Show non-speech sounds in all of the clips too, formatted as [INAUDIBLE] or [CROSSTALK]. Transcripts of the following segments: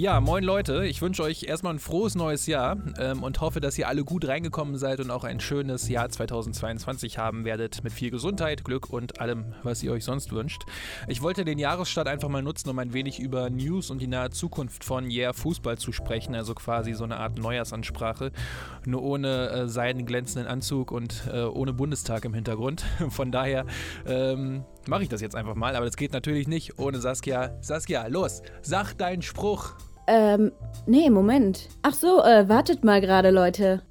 Ja, moin Leute, ich wünsche euch erstmal ein frohes neues Jahr ähm, und hoffe, dass ihr alle gut reingekommen seid und auch ein schönes Jahr 2022 haben werdet mit viel Gesundheit, Glück und allem, was ihr euch sonst wünscht. Ich wollte den Jahresstart einfach mal nutzen, um ein wenig über News und die nahe Zukunft von Yeah Fußball zu sprechen, also quasi so eine Art Neujahrsansprache, nur ohne äh, seidenglänzenden Anzug und äh, ohne Bundestag im Hintergrund. [LAUGHS] Von daher ähm, mache ich das jetzt einfach mal, aber das geht natürlich nicht ohne Saskia. Saskia, los, sag deinen Spruch. Ähm, nee, Moment. Ach so, äh, wartet mal gerade, Leute.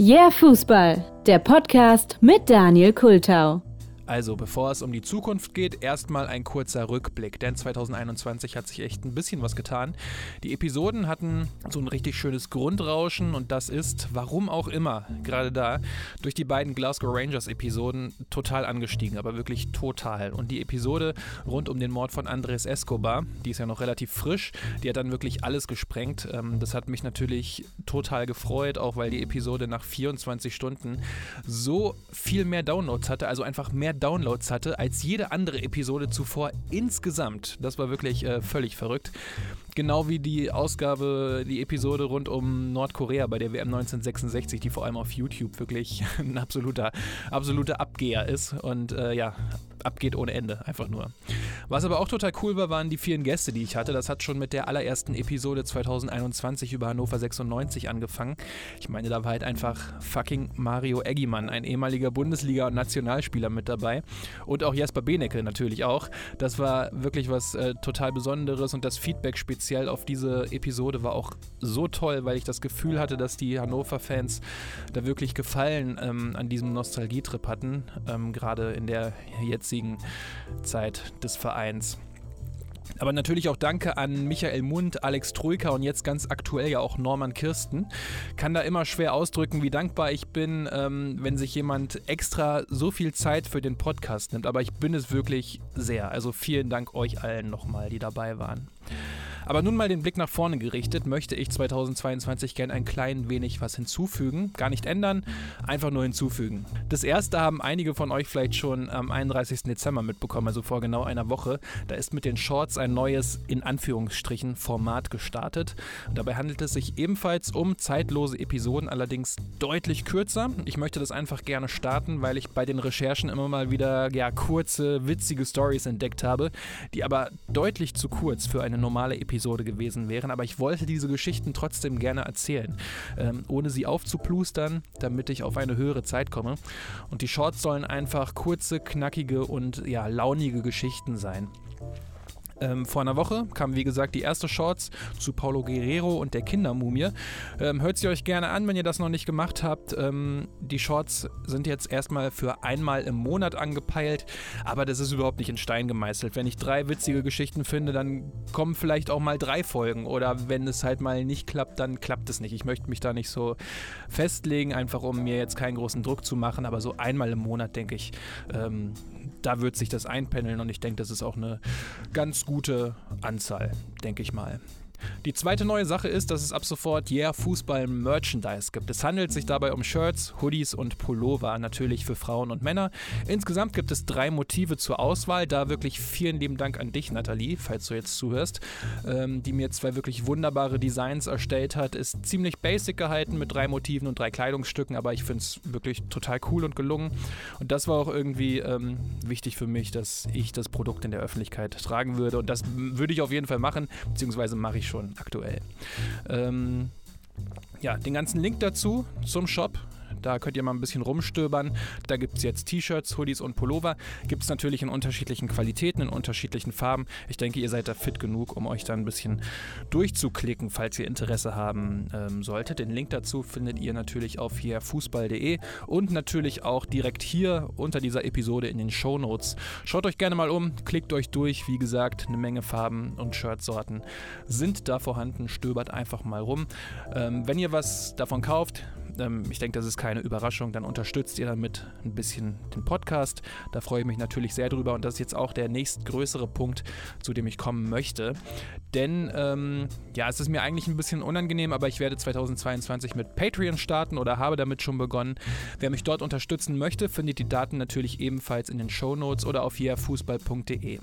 Yeah, Fußball, der Podcast mit Daniel Kultau. Also, bevor es um die Zukunft geht, erstmal ein kurzer Rückblick, denn 2021 hat sich echt ein bisschen was getan. Die Episoden hatten so ein richtig schönes Grundrauschen und das ist, warum auch immer, gerade da, durch die beiden Glasgow Rangers Episoden total angestiegen, aber wirklich total. Und die Episode rund um den Mord von Andres Escobar, die ist ja noch relativ frisch, die hat dann wirklich alles gesprengt. Ähm, das hat mich natürlich total gefreut, auch weil die Episode nach 24 Stunden so viel mehr Downloads hatte, also einfach mehr Downloads hatte als jede andere Episode zuvor insgesamt. Das war wirklich äh, völlig verrückt. Genau wie die Ausgabe, die Episode rund um Nordkorea bei der WM 1966, die vor allem auf YouTube wirklich [LAUGHS] ein absoluter, absoluter Abgeher ist. Und äh, ja, abgeht ohne Ende, einfach nur. Was aber auch total cool war, waren die vielen Gäste, die ich hatte. Das hat schon mit der allerersten Episode 2021 über Hannover 96 angefangen. Ich meine, da war halt einfach fucking Mario Eggimann, ein ehemaliger Bundesliga- und Nationalspieler mit dabei. Und auch Jasper Benecke natürlich auch. Das war wirklich was äh, total Besonderes und das Feedback speziell auf diese Episode war auch so toll, weil ich das Gefühl hatte, dass die Hannover-Fans da wirklich Gefallen ähm, an diesem Nostalgietrip hatten. Ähm, Gerade in der jetzigen jetzigen Zeit des Vereins. Aber natürlich auch Danke an Michael Mund, Alex Troika und jetzt ganz aktuell ja auch Norman Kirsten. Kann da immer schwer ausdrücken, wie dankbar ich bin, ähm, wenn sich jemand extra so viel Zeit für den Podcast nimmt. Aber ich bin es wirklich sehr. Also vielen Dank euch allen nochmal, die dabei waren. Aber nun mal den Blick nach vorne gerichtet, möchte ich 2022 gern ein klein wenig was hinzufügen. Gar nicht ändern, einfach nur hinzufügen. Das erste haben einige von euch vielleicht schon am 31. Dezember mitbekommen, also vor genau einer Woche. Da ist mit den Shorts ein neues, in Anführungsstrichen, Format gestartet. Und dabei handelt es sich ebenfalls um zeitlose Episoden, allerdings deutlich kürzer. Ich möchte das einfach gerne starten, weil ich bei den Recherchen immer mal wieder ja, kurze, witzige Stories entdeckt habe, die aber deutlich zu kurz für eine normale Episode Episode gewesen wären, aber ich wollte diese Geschichten trotzdem gerne erzählen, ähm, ohne sie aufzuplustern, damit ich auf eine höhere Zeit komme. Und die Shorts sollen einfach kurze, knackige und ja, launige Geschichten sein. Ähm, vor einer Woche kam, wie gesagt, die erste Shorts zu Paulo Guerrero und der Kindermumie. Ähm, hört sie euch gerne an, wenn ihr das noch nicht gemacht habt. Ähm, die Shorts sind jetzt erstmal für einmal im Monat angepeilt, aber das ist überhaupt nicht in Stein gemeißelt. Wenn ich drei witzige Geschichten finde, dann kommen vielleicht auch mal drei Folgen oder wenn es halt mal nicht klappt, dann klappt es nicht. Ich möchte mich da nicht so festlegen, einfach um mir jetzt keinen großen Druck zu machen, aber so einmal im Monat, denke ich, ähm, da wird sich das einpendeln und ich denke, das ist auch eine ganz gute Anzahl, denke ich mal. Die zweite neue Sache ist, dass es ab sofort Yeah Fußball Merchandise gibt. Es handelt sich dabei um Shirts, Hoodies und Pullover, natürlich für Frauen und Männer. Insgesamt gibt es drei Motive zur Auswahl. Da wirklich vielen lieben Dank an dich, Nathalie, falls du jetzt zuhörst, ähm, die mir zwei wirklich wunderbare Designs erstellt hat. Ist ziemlich basic gehalten mit drei Motiven und drei Kleidungsstücken, aber ich finde es wirklich total cool und gelungen. Und das war auch irgendwie ähm, wichtig für mich, dass ich das Produkt in der Öffentlichkeit tragen würde. Und das würde ich auf jeden Fall machen, beziehungsweise mache ich schon aktuell. Ähm, ja, den ganzen Link dazu zum Shop da könnt ihr mal ein bisschen rumstöbern. Da gibt es jetzt T-Shirts, Hoodies und Pullover. Gibt es natürlich in unterschiedlichen Qualitäten, in unterschiedlichen Farben. Ich denke, ihr seid da fit genug, um euch da ein bisschen durchzuklicken, falls ihr Interesse haben ähm, solltet. Den Link dazu findet ihr natürlich auf hier fußball.de und natürlich auch direkt hier unter dieser Episode in den Show Notes. Schaut euch gerne mal um, klickt euch durch. Wie gesagt, eine Menge Farben und Shirtsorten sind da vorhanden. Stöbert einfach mal rum. Ähm, wenn ihr was davon kauft, ähm, ich denke, das ist keine Überraschung. Dann unterstützt ihr damit ein bisschen den Podcast. Da freue ich mich natürlich sehr drüber. Und das ist jetzt auch der nächstgrößere Punkt, zu dem ich kommen möchte. Denn ähm, ja, es ist mir eigentlich ein bisschen unangenehm, aber ich werde 2022 mit Patreon starten oder habe damit schon begonnen. Wer mich dort unterstützen möchte, findet die Daten natürlich ebenfalls in den Show Notes oder auf yeahfußball.de.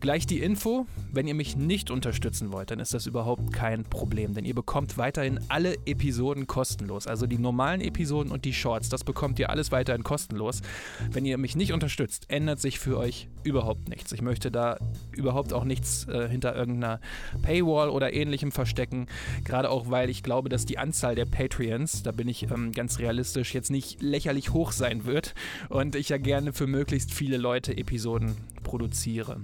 Gleich die Info, wenn ihr mich nicht unterstützen wollt, dann ist das überhaupt kein Problem, denn ihr bekommt weiterhin alle Episoden kostenlos. Also die normalen Episoden und die Shorts, das bekommt ihr alles weiterhin kostenlos. Wenn ihr mich nicht unterstützt, ändert sich für euch überhaupt nichts. Ich möchte da überhaupt auch nichts äh, hinter irgendeiner Paywall oder ähnlichem verstecken. Gerade auch, weil ich glaube, dass die Anzahl der Patreons, da bin ich ähm, ganz realistisch, jetzt nicht lächerlich hoch sein wird und ich ja gerne für möglichst viele Leute Episoden produziere.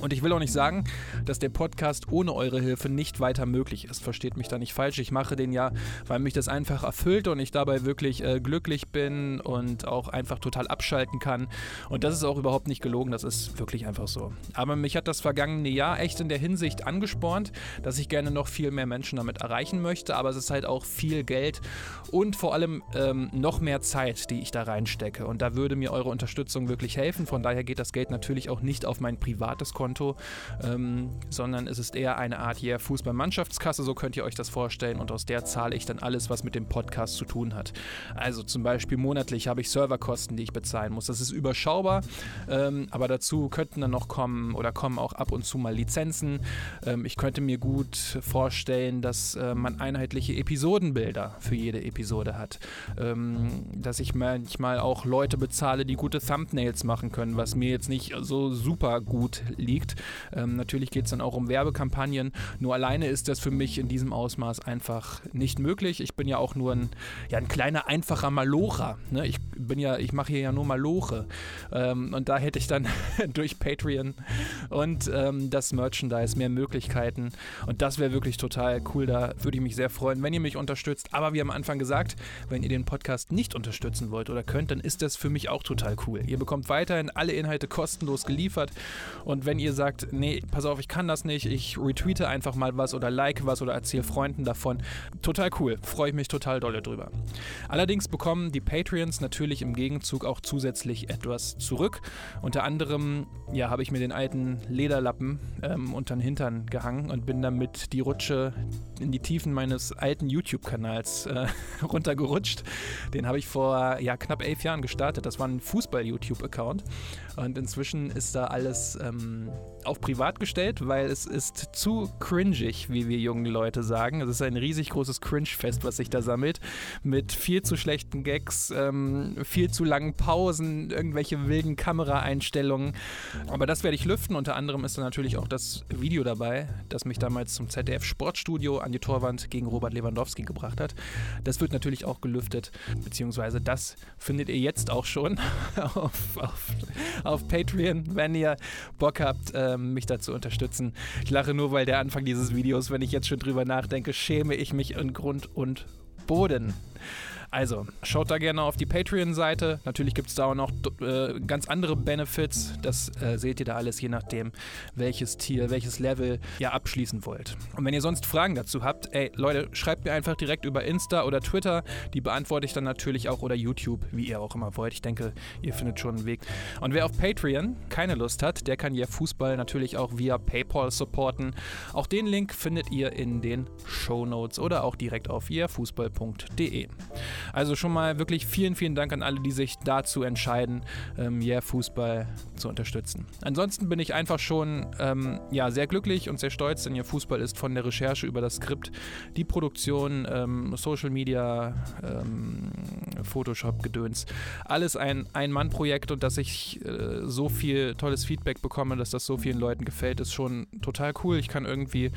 Und ich will auch nicht sagen, dass der Podcast ohne eure Hilfe nicht weiter möglich ist. Versteht mich da nicht falsch. Ich mache den ja, weil mich das einfach erfüllt und ich dabei wirklich äh, glücklich bin und auch einfach total abschalten kann. Und das ist auch überhaupt nicht gelogen. Das ist wirklich einfach so. Aber mich hat das vergangene Jahr echt in der Hinsicht angespornt, dass ich gerne noch viel mehr Menschen damit erreichen möchte. Aber es ist halt auch viel Geld und vor allem ähm, noch mehr Zeit, die ich da reinstecke. Und da würde mir eure Unterstützung wirklich helfen. Von daher geht das Geld natürlich auch nicht auf mein privates Konto, ähm, sondern es ist eher eine Art yeah, Fußballmannschaftskasse, so könnt ihr euch das vorstellen. Und aus der zahle ich dann alles, was mit dem Podcast zu tun hat. Also zum Beispiel monatlich habe ich Serverkosten, die ich bezahlen muss. Das ist überschaubar, ähm, aber dazu könnten dann noch kommen oder kommen auch ab und zu mal Lizenzen. Ähm, ich könnte mir gut vorstellen, dass äh, man einheitliche Episodenbilder für jede Episode hat. Ähm, dass ich manchmal auch Leute bezahle, die gute Thumbnails machen können, was mir jetzt nicht so super gut liegt. Ähm, natürlich geht es dann auch um Werbekampagnen. Nur alleine ist das für mich in diesem Ausmaß einfach nicht möglich. Ich bin ja auch nur ein, ja, ein kleiner, einfacher Malocher. Ne? Ich bin ja, ich mache hier ja nur Maloche. Ähm, und da hätte ich dann [LAUGHS] durch Patreon und ähm, das Merchandise mehr Möglichkeiten. Und das wäre wirklich total cool. Da würde ich mich sehr freuen, wenn ihr mich unterstützt. Aber wie am Anfang gesagt, wenn ihr den Podcast nicht unterstützen wollt oder könnt, dann ist das für mich auch total cool. Ihr bekommt weiterhin alle Inhalte kostenlos geliefert. Und wenn ihr sagt, nee, pass auf, ich kann das nicht, ich retweete einfach mal was oder like was oder erzähle Freunden davon, total cool. Freue ich mich total dolle drüber. Allerdings bekommen die Patreons natürlich im Gegenzug auch zusätzlich etwas zurück. Unter anderem, ja, habe ich mir den alten Lederlappen ähm, unter den Hintern gehangen und bin damit die Rutsche in die Tiefen meines alten YouTube-Kanals äh, [LAUGHS] runtergerutscht. Den habe ich vor ja, knapp elf Jahren gestartet. Das war ein Fußball-YouTube-Account. Und inzwischen ist da alles ähm, um, auf privat gestellt, weil es ist zu cringig, wie wir jungen Leute sagen. Es ist ein riesig großes Cringe-Fest, was sich da sammelt. Mit viel zu schlechten Gags, ähm, viel zu langen Pausen, irgendwelche wilden Kameraeinstellungen. Aber das werde ich lüften. Unter anderem ist da natürlich auch das Video dabei, das mich damals zum ZDF Sportstudio an die Torwand gegen Robert Lewandowski gebracht hat. Das wird natürlich auch gelüftet, beziehungsweise das findet ihr jetzt auch schon [LAUGHS] auf, auf, auf Patreon, wenn ihr Bock habt, ähm, mich da zu unterstützen. Ich lache nur, weil der Anfang dieses Videos, wenn ich jetzt schon drüber nachdenke, schäme ich mich in Grund und Boden. Also, schaut da gerne auf die Patreon-Seite. Natürlich gibt es da auch noch äh, ganz andere Benefits. Das äh, seht ihr da alles, je nachdem, welches Tier, welches Level ihr abschließen wollt. Und wenn ihr sonst Fragen dazu habt, ey, Leute, schreibt mir einfach direkt über Insta oder Twitter. Die beantworte ich dann natürlich auch oder YouTube, wie ihr auch immer wollt. Ich denke, ihr findet schon einen Weg. Und wer auf Patreon keine Lust hat, der kann ja Fußball natürlich auch via PayPal supporten. Auch den Link findet ihr in den Show Notes oder auch direkt auf ihrfußball.de. Also schon mal wirklich vielen, vielen Dank an alle, die sich dazu entscheiden, ähm, Yeah Fußball zu unterstützen. Ansonsten bin ich einfach schon ähm, ja, sehr glücklich und sehr stolz, denn Yeah Fußball ist von der Recherche über das Skript, die Produktion, ähm, Social Media, ähm, Photoshop-Gedöns, alles ein Ein-Mann-Projekt und dass ich äh, so viel tolles Feedback bekomme, dass das so vielen Leuten gefällt, ist schon total cool. Ich kann irgendwie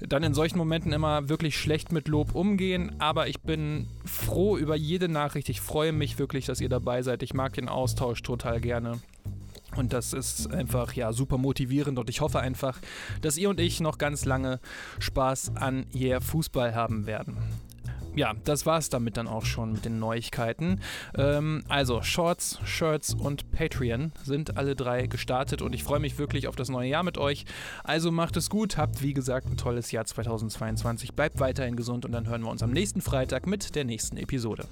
dann in solchen Momenten immer wirklich schlecht mit Lob umgehen, aber ich bin froh über jede Nachricht. Ich freue mich wirklich, dass ihr dabei seid. Ich mag den Austausch total gerne. Und das ist einfach ja super motivierend und ich hoffe einfach, dass ihr und ich noch ganz lange Spaß an Yeah Fußball haben werden ja, das war es damit dann auch schon mit den Neuigkeiten. Ähm, also, Shorts, Shirts und Patreon sind alle drei gestartet und ich freue mich wirklich auf das neue Jahr mit euch. Also macht es gut, habt wie gesagt ein tolles Jahr 2022, bleibt weiterhin gesund und dann hören wir uns am nächsten Freitag mit der nächsten Episode.